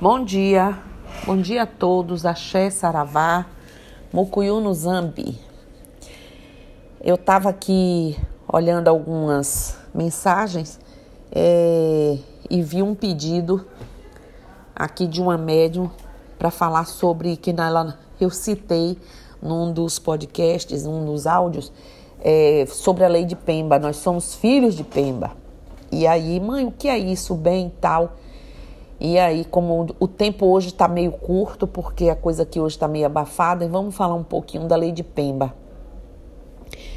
Bom dia, bom dia a todos, Axé, Saravá, Mucuyu no Zambi. Eu estava aqui olhando algumas mensagens é, e vi um pedido aqui de uma médium para falar sobre que ela, eu citei num dos podcasts, num dos áudios, é, sobre a lei de Pemba. Nós somos filhos de Pemba. E aí, mãe, o que é isso, bem tal? E aí, como o tempo hoje está meio curto, porque a coisa aqui hoje está meio abafada, vamos falar um pouquinho da lei de Pemba.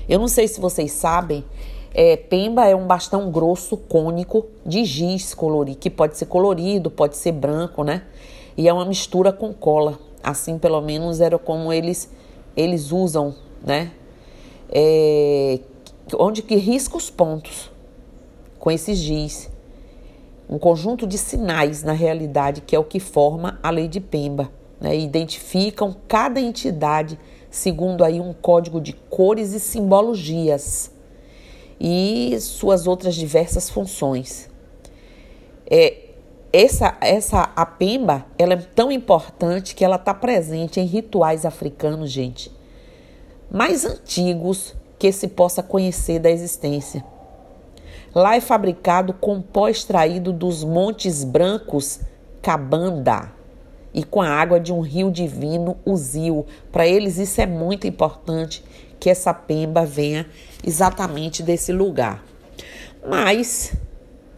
Eu não sei se vocês sabem, é, Pemba é um bastão grosso, cônico, de giz colorido, que pode ser colorido, pode ser branco, né? E é uma mistura com cola. Assim, pelo menos, era como eles, eles usam, né? É, onde que risca os pontos com esses giz um conjunto de sinais na realidade que é o que forma a lei de Pemba. Né? Identificam cada entidade segundo aí um código de cores e simbologias e suas outras diversas funções. É, essa, essa a Pemba ela é tão importante que ela está presente em rituais africanos, gente, mais antigos que se possa conhecer da existência. Lá é fabricado com pó extraído dos Montes Brancos Cabanda e com a água de um rio divino, o Zil. Para eles isso é muito importante que essa pemba venha exatamente desse lugar. Mas,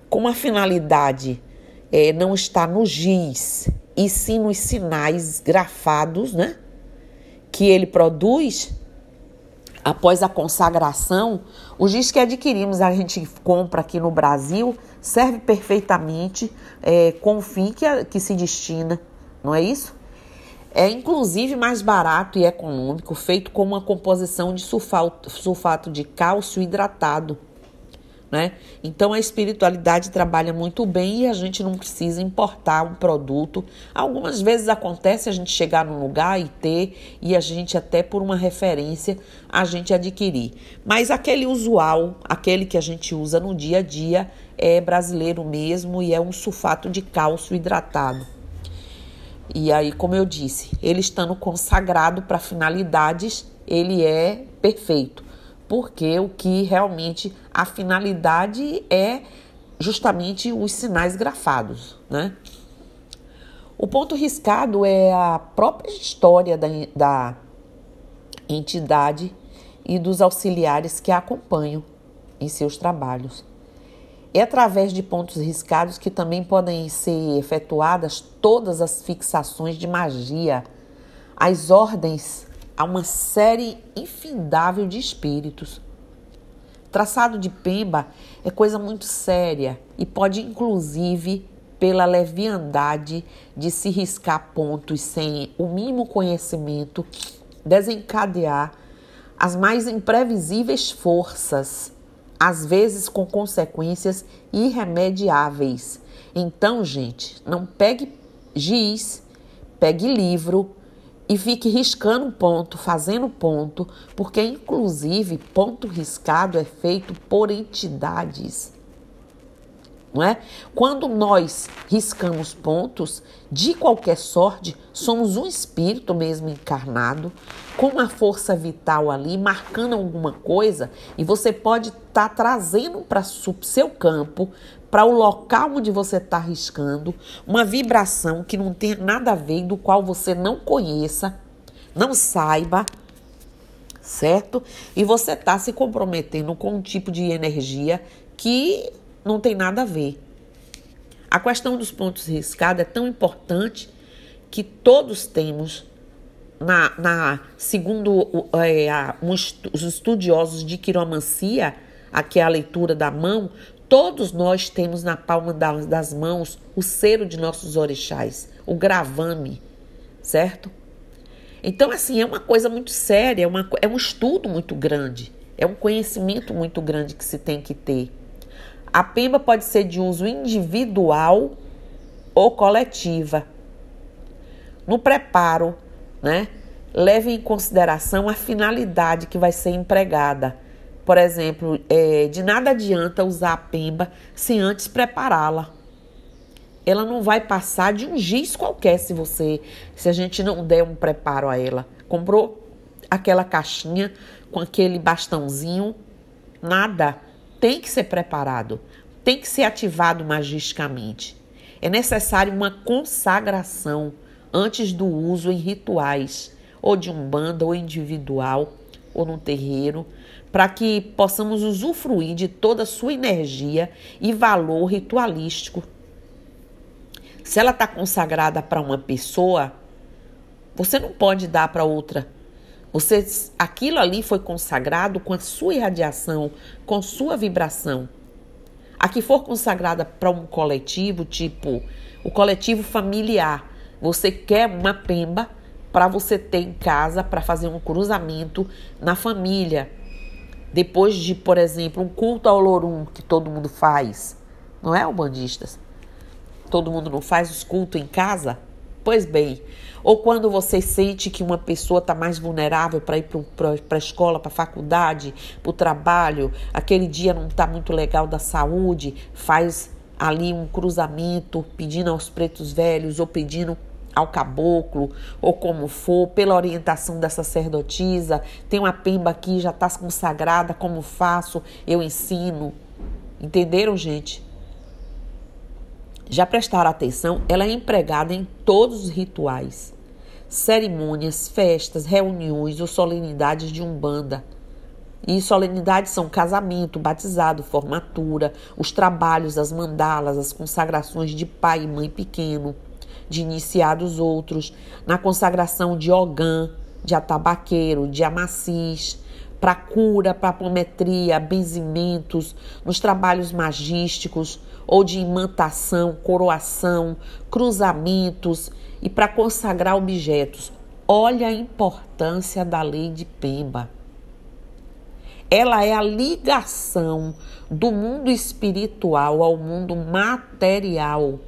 como a finalidade é, não está no giz, e sim nos sinais grafados, né? Que ele produz, após a consagração, o giz que adquirimos, a gente compra aqui no Brasil, serve perfeitamente é, com o fim que, que se destina, não é isso? É inclusive mais barato e econômico, feito com uma composição de sulfato, sulfato de cálcio hidratado né? Então a espiritualidade trabalha muito bem e a gente não precisa importar um produto. Algumas vezes acontece a gente chegar num lugar e ter e a gente até por uma referência a gente adquirir. Mas aquele usual, aquele que a gente usa no dia a dia é brasileiro mesmo e é um sulfato de cálcio hidratado. E aí, como eu disse, ele estando consagrado para finalidades, ele é perfeito porque o que realmente a finalidade é justamente os sinais grafados, né? O ponto riscado é a própria história da, da entidade e dos auxiliares que a acompanham em seus trabalhos. É através de pontos riscados que também podem ser efetuadas todas as fixações de magia, as ordens a uma série infindável de espíritos. Traçado de Pemba é coisa muito séria e pode, inclusive, pela leviandade de se riscar pontos sem o mínimo conhecimento, desencadear as mais imprevisíveis forças, às vezes com consequências irremediáveis. Então, gente, não pegue giz, pegue livro, e fique riscando ponto, fazendo ponto, porque inclusive ponto riscado é feito por entidades. Não é? Quando nós riscamos pontos, de qualquer sorte, somos um espírito mesmo encarnado, com uma força vital ali, marcando alguma coisa, e você pode estar tá trazendo para o seu campo para o local onde você está riscando, uma vibração que não tem nada a ver, do qual você não conheça, não saiba, certo? E você está se comprometendo com um tipo de energia que não tem nada a ver. A questão dos pontos riscados é tão importante que todos temos na, na segundo é, um, os estudiosos de quiromancia, aqui é a leitura da mão, Todos nós temos na palma das mãos o cero de nossos orixás, o gravame, certo? Então, assim, é uma coisa muito séria, é, uma, é um estudo muito grande, é um conhecimento muito grande que se tem que ter. A pemba pode ser de uso individual ou coletiva. No preparo, né, leve em consideração a finalidade que vai ser empregada por exemplo, é, de nada adianta usar a pemba sem antes prepará-la. ela não vai passar de um giz qualquer se você, se a gente não der um preparo a ela. Comprou aquela caixinha com aquele bastãozinho, nada. Tem que ser preparado, tem que ser ativado magisticamente. É necessário uma consagração antes do uso em rituais, ou de umbanda, ou individual, ou no terreiro, para que possamos usufruir de toda a sua energia e valor ritualístico. Se ela está consagrada para uma pessoa, você não pode dar para outra. Você, aquilo ali foi consagrado com a sua irradiação, com sua vibração. A que for consagrada para um coletivo, tipo o coletivo familiar, você quer uma pemba para você ter em casa para fazer um cruzamento na família. Depois de, por exemplo, um culto ao Lorum que todo mundo faz, não é, bandistas? Todo mundo não faz os cultos em casa? Pois bem, ou quando você sente que uma pessoa está mais vulnerável para ir para a escola, para a faculdade, para o trabalho, aquele dia não está muito legal da saúde, faz ali um cruzamento pedindo aos pretos velhos ou pedindo ao caboclo, ou como for, pela orientação da sacerdotisa. Tem uma pemba aqui, já está consagrada, como faço? Eu ensino. Entenderam, gente? Já prestaram atenção? Ela é empregada em todos os rituais, cerimônias, festas, reuniões ou solenidades de Umbanda. E solenidades são casamento, batizado, formatura, os trabalhos, as mandalas, as consagrações de pai e mãe pequeno, de iniciados outros, na consagração de Ogã, de atabaqueiro, de amacis, para cura, para apometria, benzimentos, nos trabalhos magísticos ou de imantação, coroação, cruzamentos e para consagrar objetos. Olha a importância da lei de Pemba. Ela é a ligação do mundo espiritual ao mundo material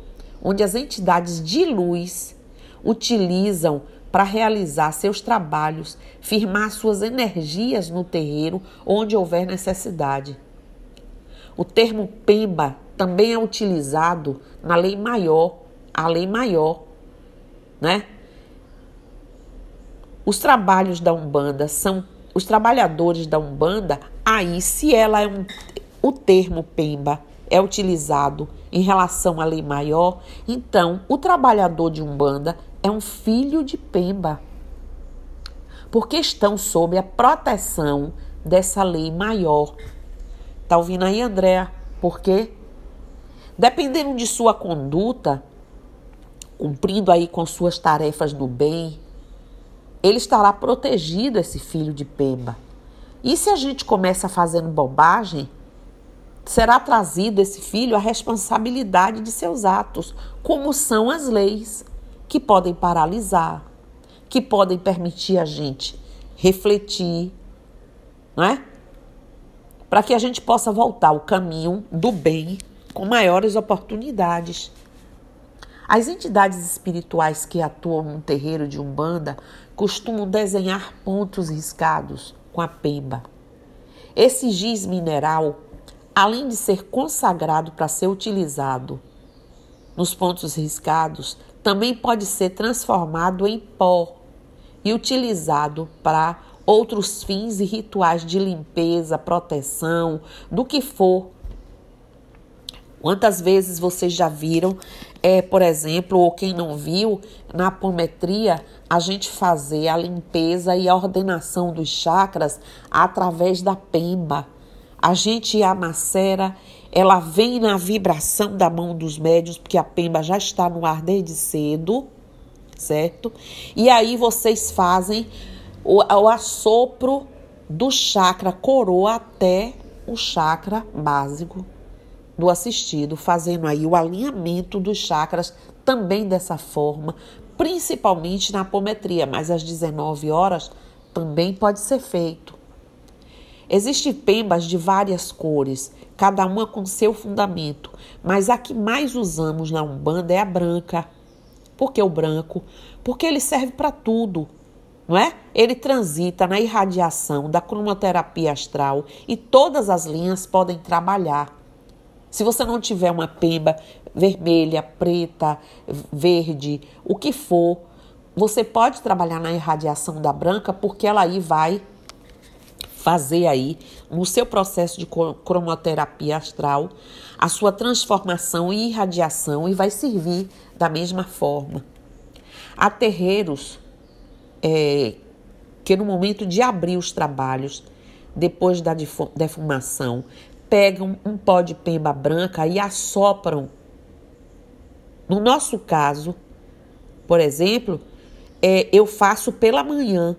onde as entidades de luz utilizam para realizar seus trabalhos, firmar suas energias no terreiro onde houver necessidade. O termo Pemba também é utilizado na lei maior, a lei maior, né? Os trabalhos da Umbanda são os trabalhadores da Umbanda, aí se ela é um o termo Pemba é utilizado em relação à lei maior, então o trabalhador de Umbanda é um filho de Pemba. Porque estão sob a proteção dessa lei maior. Tá ouvindo aí, Andréa? Por quê? Dependendo de sua conduta, cumprindo aí com suas tarefas do bem, ele estará protegido, esse filho de Pemba. E se a gente começa fazendo bobagem, será trazido esse filho a responsabilidade de seus atos, como são as leis, que podem paralisar, que podem permitir a gente refletir, não é? Para que a gente possa voltar ao caminho do bem com maiores oportunidades. As entidades espirituais que atuam no terreiro de Umbanda costumam desenhar pontos riscados com a pemba. Esse giz mineral além de ser consagrado para ser utilizado nos pontos riscados, também pode ser transformado em pó e utilizado para outros fins e rituais de limpeza, proteção, do que for. Quantas vezes vocês já viram, é, por exemplo, ou quem não viu, na apometria, a gente fazer a limpeza e a ordenação dos chakras através da pemba a gente a macera, ela vem na vibração da mão dos médios, porque a pemba já está no ar desde cedo, certo? E aí vocês fazem o, o assopro do chakra coroa até o chakra básico do assistido, fazendo aí o alinhamento dos chakras também dessa forma, principalmente na apometria, mas às 19 horas também pode ser feito. Existem pembas de várias cores, cada uma com seu fundamento, mas a que mais usamos na Umbanda é a branca. Por que o branco? Porque ele serve para tudo, não é? Ele transita na irradiação da cromoterapia astral e todas as linhas podem trabalhar. Se você não tiver uma pemba vermelha, preta, verde, o que for, você pode trabalhar na irradiação da branca, porque ela aí vai fazer aí no seu processo de cromoterapia astral a sua transformação e irradiação e vai servir da mesma forma. Há terreiros é, que no momento de abrir os trabalhos, depois da defumação, pegam um pó de pemba branca e assopram. No nosso caso, por exemplo, é, eu faço pela manhã.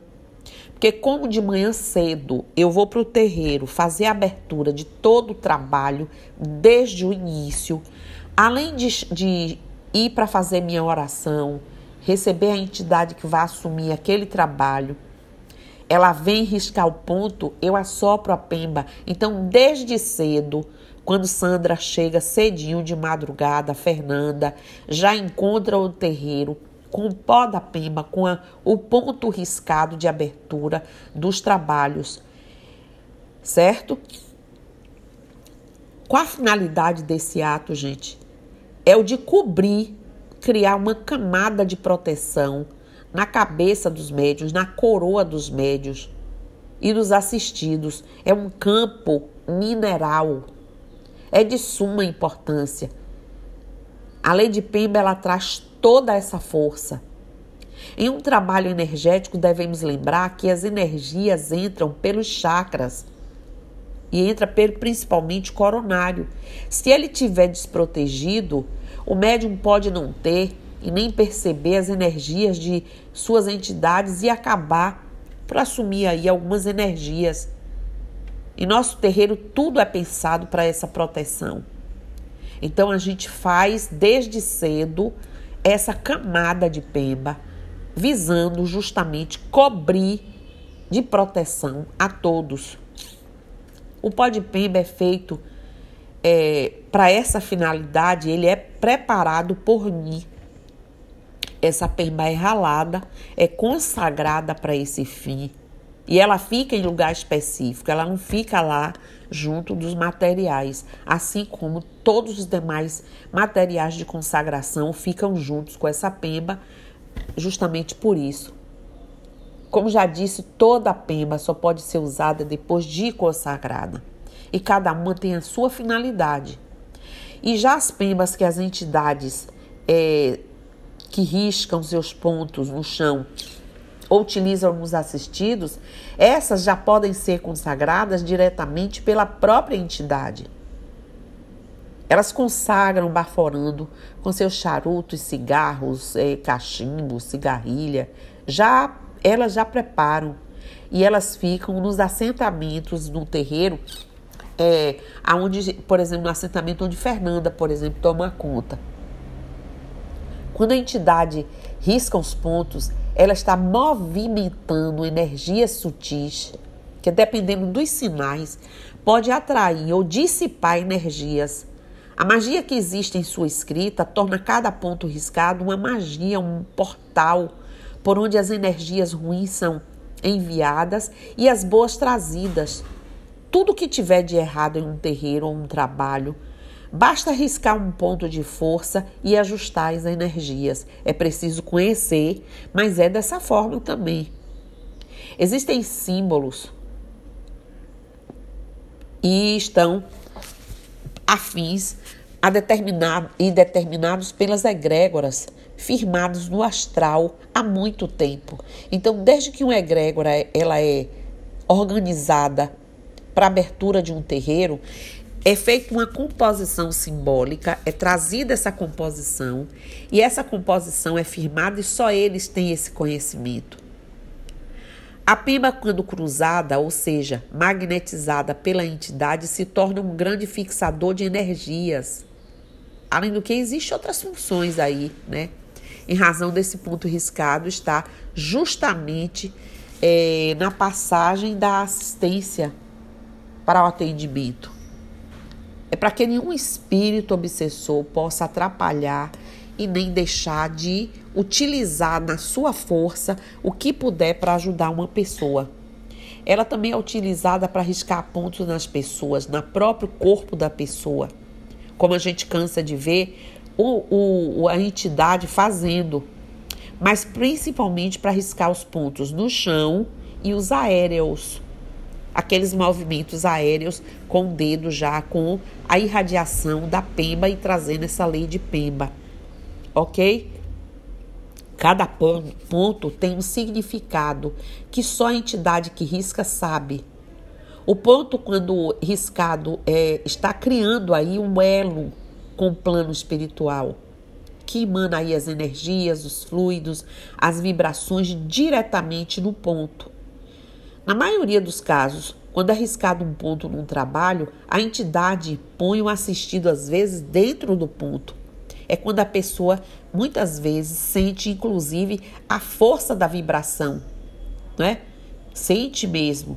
Porque como de manhã cedo eu vou para o terreiro fazer a abertura de todo o trabalho desde o início, além de, de ir para fazer minha oração, receber a entidade que vai assumir aquele trabalho, ela vem riscar o ponto, eu assopro a pemba. Então, desde cedo, quando Sandra chega cedinho de madrugada, Fernanda já encontra o terreiro com o pó da pemba, com a, o ponto riscado de abertura dos trabalhos, certo? Qual a finalidade desse ato, gente? É o de cobrir, criar uma camada de proteção na cabeça dos médios, na coroa dos médios e dos assistidos. É um campo mineral. É de suma importância. A lei de Pemba ela traz toda essa força. Em um trabalho energético, devemos lembrar que as energias entram pelos chakras e entra pelo principalmente coronário. Se ele tiver desprotegido, o médium pode não ter e nem perceber as energias de suas entidades e acabar por assumir aí algumas energias. Em nosso terreiro, tudo é pensado para essa proteção. Então, a gente faz desde cedo essa camada de pemba, visando justamente cobrir de proteção a todos. O pó de pemba é feito é, para essa finalidade, ele é preparado por mim essa pemba é ralada, é consagrada para esse fim. E ela fica em lugar específico, ela não fica lá junto dos materiais, assim como todos os demais materiais de consagração ficam juntos com essa pemba, justamente por isso. Como já disse, toda pemba só pode ser usada depois de consagrada, e cada uma tem a sua finalidade. E já as pembas que as entidades é, que riscam seus pontos no chão ou utilizam os assistidos, essas já podem ser consagradas diretamente pela própria entidade. Elas consagram baforando com seus charutos, cigarros, é, cachimbo, cigarrilha. Já elas já preparam e elas ficam nos assentamentos no terreiro, é, aonde, por exemplo, no assentamento onde Fernanda, por exemplo, toma conta. Quando a entidade risca os pontos, ela está movimentando energias sutis, que dependendo dos sinais, pode atrair ou dissipar energias. A magia que existe em sua escrita torna cada ponto riscado uma magia, um portal por onde as energias ruins são enviadas e as boas trazidas. Tudo que tiver de errado em um terreiro ou um trabalho Basta riscar um ponto de força e ajustar as energias. É preciso conhecer, mas é dessa forma também. Existem símbolos e estão afins a determinar, e determinados pelas egrégoras firmados no astral há muito tempo. Então, desde que uma egrégora ela é organizada para abertura de um terreiro, é feita uma composição simbólica, é trazida essa composição e essa composição é firmada e só eles têm esse conhecimento. A pimba, quando cruzada, ou seja, magnetizada pela entidade, se torna um grande fixador de energias. Além do que, existem outras funções aí, né? Em razão desse ponto riscado, está justamente é, na passagem da assistência para o atendimento. É para que nenhum espírito obsessor possa atrapalhar e nem deixar de utilizar na sua força o que puder para ajudar uma pessoa. Ela também é utilizada para riscar pontos nas pessoas, no próprio corpo da pessoa, como a gente cansa de ver o, o, a entidade fazendo, mas principalmente para riscar os pontos no chão e os aéreos aqueles movimentos aéreos com o dedo já com a irradiação da pemba e trazendo essa lei de pemba, ok? Cada ponto tem um significado que só a entidade que risca sabe. O ponto, quando riscado, é, está criando aí um elo com o plano espiritual, que emana aí as energias, os fluidos, as vibrações diretamente no ponto. Na maioria dos casos, quando arriscado um ponto num trabalho, a entidade põe o assistido às vezes dentro do ponto. É quando a pessoa muitas vezes sente inclusive a força da vibração, não é? Sente mesmo.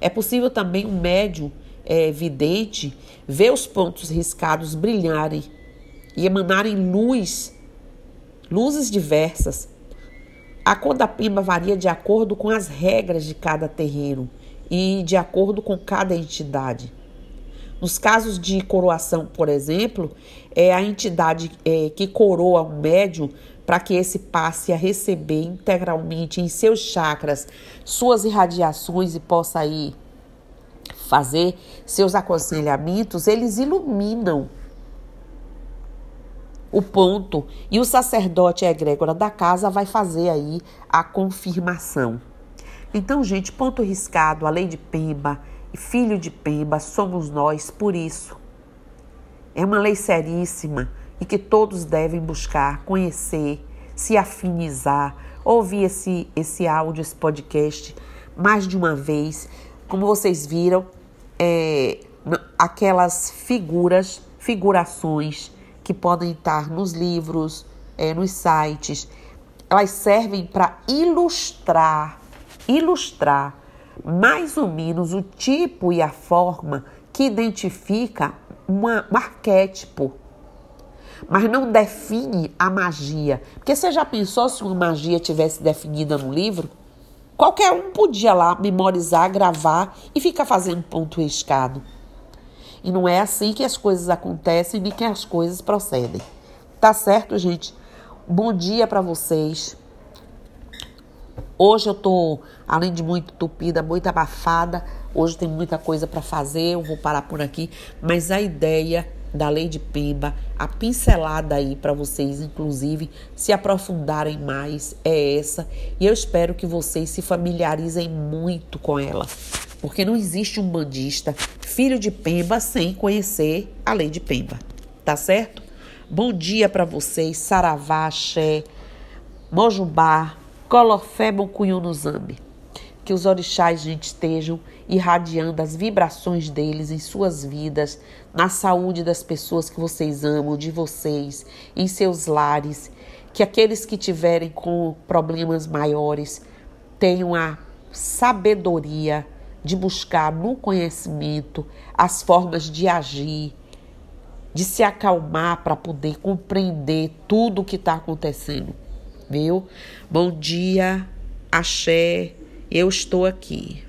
É possível também um médium é, vidente ver os pontos riscados brilharem e emanarem luz, luzes diversas, a cor da pimba varia de acordo com as regras de cada terreiro e de acordo com cada entidade. Nos casos de coroação, por exemplo, é a entidade é, que coroa um médium para que esse passe a receber integralmente em seus chakras suas irradiações e possa aí fazer seus aconselhamentos, eles iluminam o ponto e o sacerdote egrégora da casa vai fazer aí a confirmação. Então, gente, ponto riscado, a lei de Pemba e filho de Pemba somos nós por isso. É uma lei seríssima e que todos devem buscar, conhecer, se afinizar, ouvir esse, esse áudio, esse podcast mais de uma vez. Como vocês viram, é, aquelas figuras, figurações que podem estar nos livros, é, nos sites. Elas servem para ilustrar, ilustrar mais ou menos o tipo e a forma que identifica uma, um arquétipo, mas não define a magia. Porque você já pensou se uma magia tivesse definida no livro? Qualquer um podia lá memorizar, gravar e ficar fazendo ponto riscado. E não é assim que as coisas acontecem nem que as coisas procedem. Tá certo, gente? Bom dia para vocês. Hoje eu tô, além de muito tupida, muito abafada. Hoje tem muita coisa para fazer, eu vou parar por aqui, mas a ideia da lei de Pemba, a pincelada aí para vocês, inclusive, se aprofundarem mais é essa, e eu espero que vocês se familiarizem muito com ela, porque não existe um bandista filho de Pemba sem conhecer a lei de Pemba, tá certo? Bom dia para vocês, Saravá, Xé, Mojubá, Colofé, Boncunhu Zambi. Que os orixás, gente, estejam irradiando as vibrações deles em suas vidas, na saúde das pessoas que vocês amam, de vocês, em seus lares. Que aqueles que tiverem com problemas maiores tenham a sabedoria de buscar no conhecimento as formas de agir, de se acalmar para poder compreender tudo o que está acontecendo. Viu? Bom dia, axé, eu estou aqui.